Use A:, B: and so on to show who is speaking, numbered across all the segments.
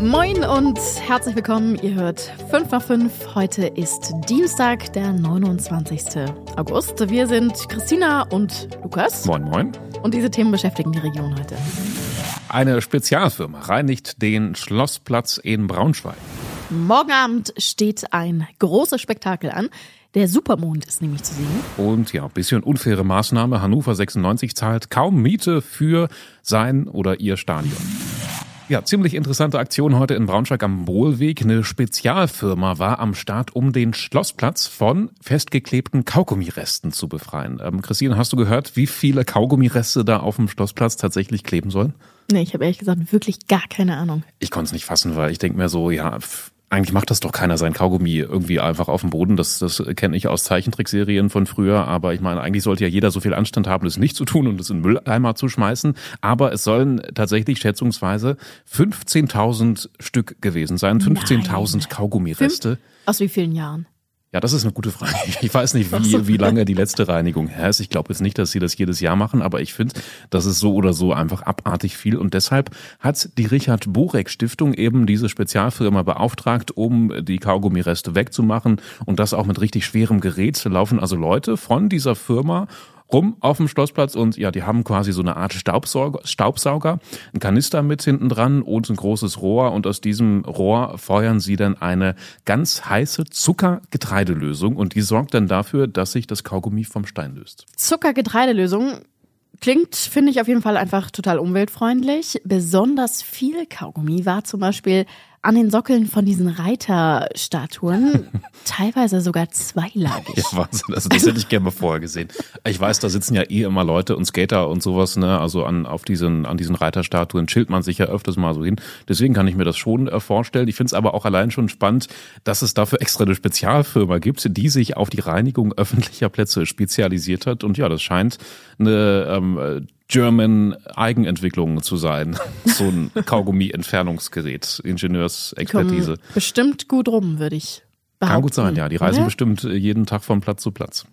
A: Moin und herzlich willkommen. Ihr hört 5 nach 5. Heute ist Dienstag, der 29. August. Wir sind Christina und Lukas.
B: Moin, moin.
A: Und diese Themen beschäftigen die Region heute.
B: Eine Spezialfirma reinigt den Schlossplatz in Braunschweig.
A: Morgen Abend steht ein großes Spektakel an. Der Supermond ist nämlich zu sehen.
B: Und ja, bisschen unfaire Maßnahme. Hannover 96 zahlt kaum Miete für sein oder ihr Stadion. Ja, ziemlich interessante Aktion heute in Braunschweig am Bohlweg. Eine Spezialfirma war am Start, um den Schlossplatz von festgeklebten Kaugummiresten zu befreien. Ähm, Christine, hast du gehört, wie viele Kaugummireste da auf dem Schlossplatz tatsächlich kleben sollen?
A: Nee, ich habe ehrlich gesagt wirklich gar keine Ahnung.
B: Ich konnte es nicht fassen, weil ich denke mir so, ja, eigentlich macht das doch keiner sein Kaugummi irgendwie einfach auf dem Boden. Das, das kenne ich aus Zeichentrickserien von früher. Aber ich meine, eigentlich sollte ja jeder so viel Anstand haben, das nicht zu tun und es in Mülleimer zu schmeißen. Aber es sollen tatsächlich schätzungsweise 15.000 Stück gewesen sein. 15.000 Kaugummireste. Fünf?
A: Aus wie vielen Jahren?
B: Ja, das ist eine gute Frage. Ich weiß nicht, wie, wie lange die letzte Reinigung her ist. Ich glaube jetzt nicht, dass sie das jedes Jahr machen, aber ich finde, das ist so oder so einfach abartig viel. Und deshalb hat die Richard Borek Stiftung eben diese Spezialfirma beauftragt, um die Kaugummireste wegzumachen und das auch mit richtig schwerem Gerät. Da laufen also Leute von dieser Firma rum auf dem Schlossplatz und ja, die haben quasi so eine Art Staubsauger, Staubsauger, ein Kanister mit hinten dran und ein großes Rohr und aus diesem Rohr feuern sie dann eine ganz heiße Zuckergetreidelösung und die sorgt dann dafür, dass sich das Kaugummi vom Stein löst.
A: Zuckergetreidelösung Klingt, finde ich auf jeden Fall einfach total umweltfreundlich. Besonders viel Kaugummi war zum Beispiel an den Sockeln von diesen Reiterstatuen teilweise sogar zweilagig.
B: Ja, Wahnsinn. Also das hätte ich gerne mal vorher gesehen. Ich weiß, da sitzen ja eh immer Leute und Skater und sowas, ne? Also an, auf diesen, an diesen Reiterstatuen chillt man sich ja öfters mal so hin. Deswegen kann ich mir das schon äh, vorstellen. Ich finde es aber auch allein schon spannend, dass es dafür extra eine Spezialfirma gibt, die sich auf die Reinigung öffentlicher Plätze spezialisiert hat. Und ja, das scheint eine ähm, German Eigenentwicklung zu sein. So ein Kaugummi-Entfernungsgerät, Ingenieursexpertise.
A: Bestimmt gut rum, würde ich behaupten.
B: Kann gut sein, ja. Die reisen ja? bestimmt jeden Tag von Platz zu Platz.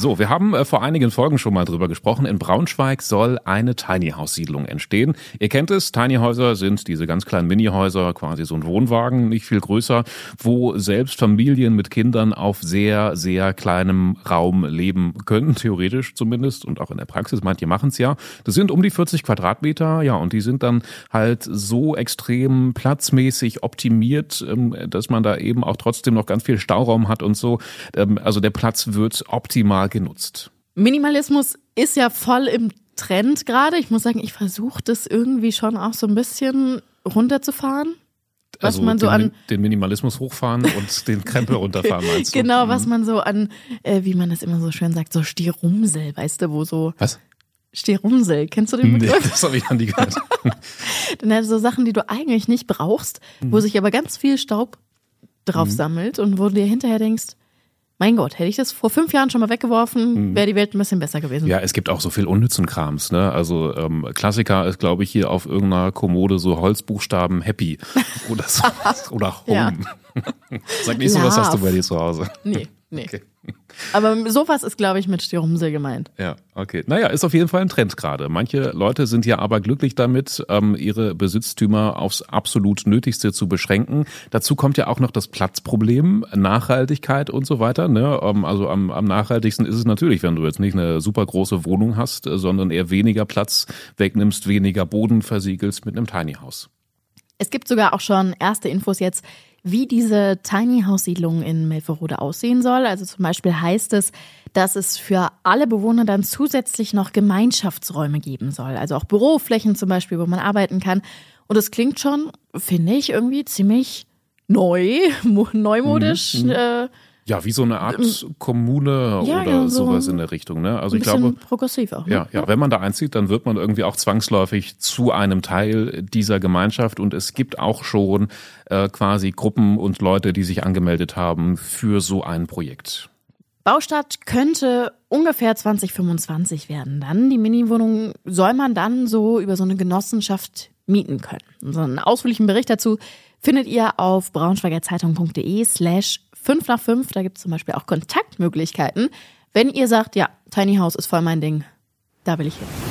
B: So, wir haben äh, vor einigen Folgen schon mal drüber gesprochen. In Braunschweig soll eine Tiny House Siedlung entstehen. Ihr kennt es, Tiny Häuser sind diese ganz kleinen Mini-Häuser, quasi so ein Wohnwagen, nicht viel größer, wo selbst Familien mit Kindern auf sehr, sehr kleinem Raum leben können, theoretisch zumindest und auch in der Praxis. Manche machen es ja. Das sind um die 40 Quadratmeter, ja, und die sind dann halt so extrem platzmäßig optimiert, ähm, dass man da eben auch trotzdem noch ganz viel Stauraum hat und so. Ähm, also der Platz wird optimal genutzt.
A: Minimalismus ist ja voll im Trend gerade. Ich muss sagen, ich versuche das irgendwie schon auch so ein bisschen runterzufahren.
B: Was also man so den, an den Minimalismus hochfahren und den Krempel runterfahren meinst
A: du? Genau, was mhm. man so an, äh, wie man das immer so schön sagt, so Stirumsel, weißt du, wo so.
B: Was?
A: Stirumsel, kennst du den Begriff?
B: Nee, das habe ich noch nie gehört.
A: Dann hat so Sachen, die du eigentlich nicht brauchst, mhm. wo sich aber ganz viel Staub drauf mhm. sammelt und wo du dir hinterher denkst, mein Gott, hätte ich das vor fünf Jahren schon mal weggeworfen, mhm. wäre die Welt ein bisschen besser gewesen.
B: Ja, es gibt auch so viel unnützen Krams. Ne? Also ähm, Klassiker ist, glaube ich, hier auf irgendeiner Kommode so Holzbuchstaben Happy oder, so, oder Home. Sag nicht so, was hast du bei dir zu Hause?
A: Nee, nee. Okay. Aber sowas ist, glaube ich, mit Stirumsel gemeint.
B: Ja, okay. Naja, ist auf jeden Fall ein Trend gerade. Manche Leute sind ja aber glücklich damit, ähm, ihre Besitztümer aufs absolut Nötigste zu beschränken. Dazu kommt ja auch noch das Platzproblem, Nachhaltigkeit und so weiter. Ne? Ähm, also am, am nachhaltigsten ist es natürlich, wenn du jetzt nicht eine super große Wohnung hast, sondern eher weniger Platz wegnimmst, weniger Boden versiegelst mit einem Tiny House.
A: Es gibt sogar auch schon erste Infos jetzt, wie diese Tiny House Siedlung in Melferode aussehen soll. Also zum Beispiel heißt es, dass es für alle Bewohner dann zusätzlich noch Gemeinschaftsräume geben soll. Also auch Büroflächen zum Beispiel, wo man arbeiten kann. Und es klingt schon, finde ich, irgendwie ziemlich neu, neumodisch. Mhm. Äh,
B: ja, wie so eine Art ähm, Kommune ja, oder ja, so sowas in der Richtung. Ne? Also ich glaube,
A: progressiv auch.
B: Ne? Ja, ja, wenn man da einzieht, dann wird man irgendwie auch zwangsläufig zu einem Teil dieser Gemeinschaft und es gibt auch schon äh, quasi Gruppen und Leute, die sich angemeldet haben für so ein Projekt.
A: Baustart könnte ungefähr 2025 werden. Dann die Miniwohnung soll man dann so über so eine Genossenschaft mieten können. So einen ausführlichen Bericht dazu findet ihr auf braunschweigerzeitung.de slash 5 nach 5. Da gibt es zum Beispiel auch Kontaktmöglichkeiten. Wenn ihr sagt, ja, Tiny House ist voll mein Ding, da will ich hin.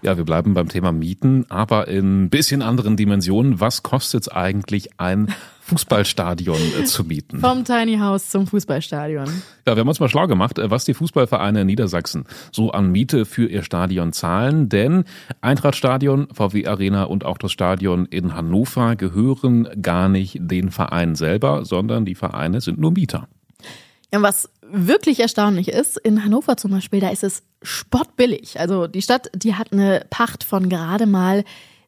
B: Ja, wir bleiben beim Thema Mieten, aber in ein bisschen anderen Dimensionen. Was kostet es eigentlich, ein Fußballstadion äh, zu mieten?
A: Vom Tiny House zum Fußballstadion.
B: Ja, wir haben uns mal schlau gemacht, äh, was die Fußballvereine in Niedersachsen so an Miete für ihr Stadion zahlen. Denn Eintrachtstadion, VW Arena und auch das Stadion in Hannover gehören gar nicht den Vereinen selber, sondern die Vereine sind nur Mieter.
A: Ja, was wirklich erstaunlich ist, in Hannover zum Beispiel, da ist es spottbillig. Also die Stadt, die hat eine Pacht von gerade mal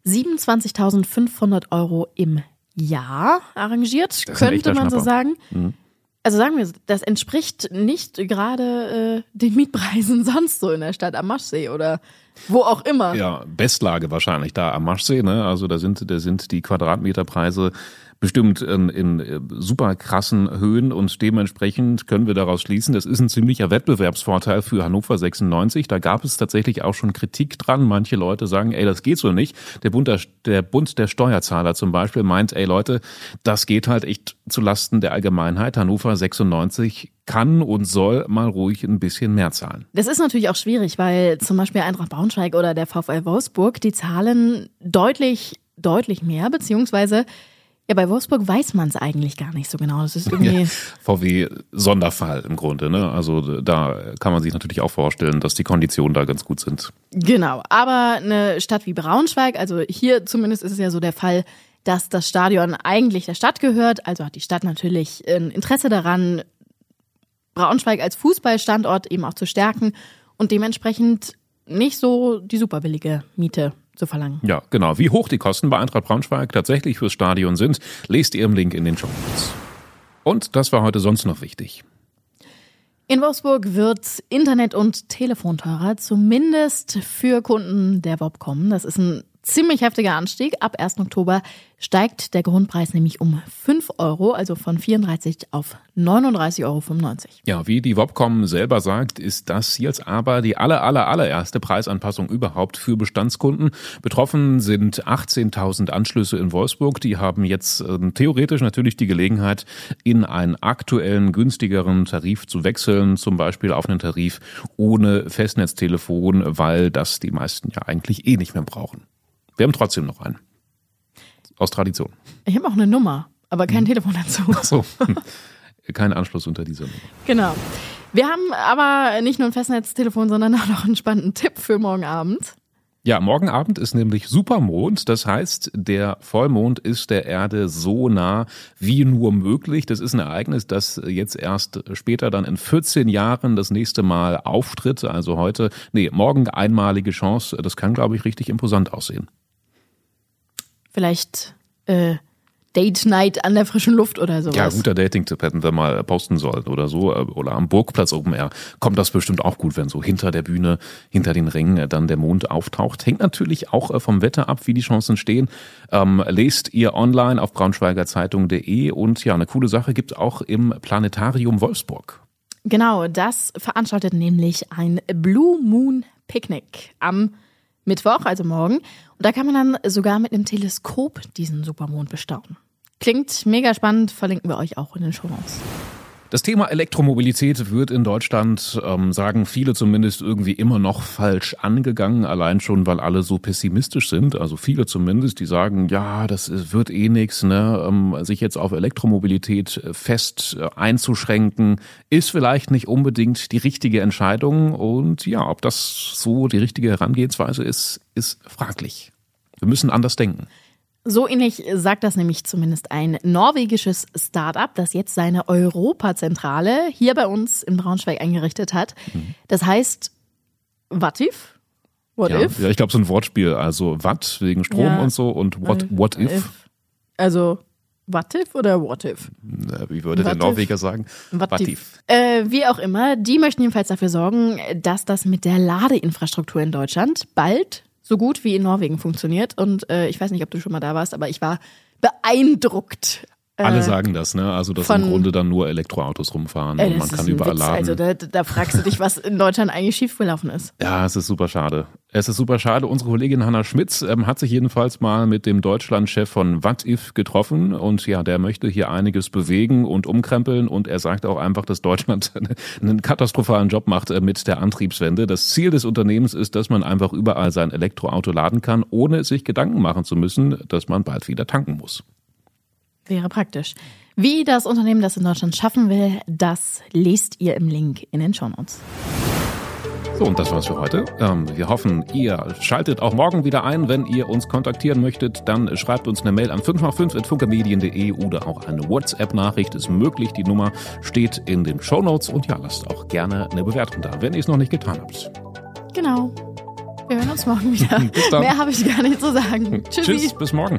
A: 27.500 Euro im Jahr arrangiert, könnte man so sagen. Mhm. Also sagen wir, das entspricht nicht gerade äh, den Mietpreisen sonst so in der Stadt am Maschsee oder wo auch immer.
B: Ja, Bestlage wahrscheinlich da am Maschsee, ne? Also da sind, da sind die Quadratmeterpreise bestimmt in, in äh, super krassen Höhen und dementsprechend können wir daraus schließen, das ist ein ziemlicher Wettbewerbsvorteil für Hannover 96. Da gab es tatsächlich auch schon Kritik dran. Manche Leute sagen, ey, das geht so nicht. Der Bund der, der Bund der Steuerzahler zum Beispiel meint, ey Leute, das geht halt echt zu Lasten der Allgemeinheit. Hannover 96 kann und soll mal ruhig ein bisschen mehr zahlen.
A: Das ist natürlich auch schwierig, weil zum Beispiel Eintracht Braunschweig oder der VfL Wolfsburg, die zahlen deutlich, deutlich mehr, beziehungsweise ja, bei Wolfsburg weiß man es eigentlich gar nicht so genau. Das ist irgendwie. Ja,
B: VW Sonderfall im Grunde, ne? Also da kann man sich natürlich auch vorstellen, dass die Konditionen da ganz gut sind.
A: Genau. Aber eine Stadt wie Braunschweig, also hier zumindest ist es ja so der Fall, dass das Stadion eigentlich der Stadt gehört. Also hat die Stadt natürlich ein Interesse daran, Braunschweig als Fußballstandort eben auch zu stärken und dementsprechend nicht so die super billige Miete zu verlangen.
B: Ja, genau. Wie hoch die Kosten bei Eintracht Braunschweig tatsächlich fürs Stadion sind, lest ihr im Link in den Show Notes. Und das war heute sonst noch wichtig.
A: In Wolfsburg wird Internet und Telefon teurer, zumindest für Kunden der Wobcom. Das ist ein ziemlich heftiger Anstieg. Ab 1. Oktober steigt der Grundpreis nämlich um 5 Euro, also von 34 auf 39,95 Euro.
B: Ja, wie die Wobcom selber sagt, ist das jetzt aber die aller, aller, allererste Preisanpassung überhaupt für Bestandskunden. Betroffen sind 18.000 Anschlüsse in Wolfsburg. Die haben jetzt äh, theoretisch natürlich die Gelegenheit, in einen aktuellen, günstigeren Tarif zu wechseln, zum Beispiel auf einen Tarif ohne Festnetztelefon, weil das die meisten ja eigentlich eh nicht mehr brauchen. Wir haben trotzdem noch einen. Aus Tradition.
A: Ich habe auch eine Nummer, aber kein hm. Telefon dazu.
B: Ach so. Kein Anschluss unter dieser Nummer.
A: Genau. Wir haben aber nicht nur ein Festnetztelefon, sondern auch noch einen spannenden Tipp für morgen Abend.
B: Ja, morgen Abend ist nämlich Supermond. Das heißt, der Vollmond ist der Erde so nah wie nur möglich. Das ist ein Ereignis, das jetzt erst später dann in 14 Jahren das nächste Mal auftritt. Also heute, nee, morgen einmalige Chance. Das kann, glaube ich, richtig imposant aussehen.
A: Vielleicht äh, Date Night an der frischen Luft oder sowas.
B: Ja, guter Dating-Tipp hätten wir mal posten sollen oder so. Äh, oder am Burgplatz Open Air kommt das bestimmt auch gut, wenn so hinter der Bühne, hinter den Ringen äh, dann der Mond auftaucht. Hängt natürlich auch äh, vom Wetter ab, wie die Chancen stehen. Ähm, lest ihr online auf braunschweigerzeitung.de und ja, eine coole Sache gibt auch im Planetarium Wolfsburg.
A: Genau, das veranstaltet nämlich ein Blue Moon Picknick am Mittwoch, also morgen. Und da kann man dann sogar mit einem Teleskop diesen Supermond bestaunen. Klingt mega spannend, verlinken wir euch auch in den Show Notes.
B: Das Thema Elektromobilität wird in Deutschland, ähm, sagen viele zumindest, irgendwie immer noch falsch angegangen, allein schon, weil alle so pessimistisch sind. Also viele zumindest, die sagen, ja, das wird eh nix, ne? Ähm, sich jetzt auf Elektromobilität fest äh, einzuschränken, ist vielleicht nicht unbedingt die richtige Entscheidung. Und ja, ob das so die richtige Herangehensweise ist, ist fraglich. Wir müssen anders denken.
A: So ähnlich sagt das nämlich zumindest ein norwegisches Start-up, das jetzt seine Europazentrale hier bei uns in Braunschweig eingerichtet hat. Das heißt Watif?
B: What ja, if? Ja, ich glaube, so ein Wortspiel. Also Watt wegen Strom ja. und so und What, what if? if.
A: Also What if oder What if?
B: Wie würde what der Norweger sagen?
A: What if? Äh, wie auch immer, die möchten jedenfalls dafür sorgen, dass das mit der Ladeinfrastruktur in Deutschland bald so gut wie in Norwegen funktioniert. Und äh, ich weiß nicht, ob du schon mal da warst, aber ich war beeindruckt.
B: Alle
A: Äh,
B: sagen das, ne? Also, dass
A: von-
B: im Grunde dann nur Elektroautos rumfahren
A: Äh,
B: und man kann überall
A: Witz.
B: laden.
A: Also da, da fragst du dich, was in Deutschland eigentlich schiefgelaufen ist.
B: Ja, es ist super schade. Es ist super schade. Unsere Kollegin Hanna Schmitz ähm, hat sich jedenfalls mal mit dem Deutschlandchef von What If getroffen und ja, der möchte hier einiges bewegen und umkrempeln und er sagt auch einfach, dass Deutschland einen katastrophalen Job macht äh, mit der Antriebswende. Das Ziel des Unternehmens ist, dass man einfach überall sein Elektroauto laden kann, ohne sich Gedanken machen zu müssen, dass man bald wieder tanken muss.
A: Wäre praktisch. Wie das Unternehmen das in Deutschland schaffen will, das lest ihr im Link in den Shownotes.
B: So, und das war's für heute. Ähm, wir hoffen, ihr schaltet auch morgen wieder ein. Wenn ihr uns kontaktieren möchtet, dann schreibt uns eine Mail an 5x5.funkermedien.de oder auch eine WhatsApp-Nachricht ist möglich. Die Nummer steht in den Shownotes und ja, lasst auch gerne eine Bewertung da, wenn ihr es noch nicht getan habt.
A: Genau. Wir hören uns morgen wieder. Mehr habe ich gar nicht zu sagen. Tschüssi.
B: Tschüss, bis morgen.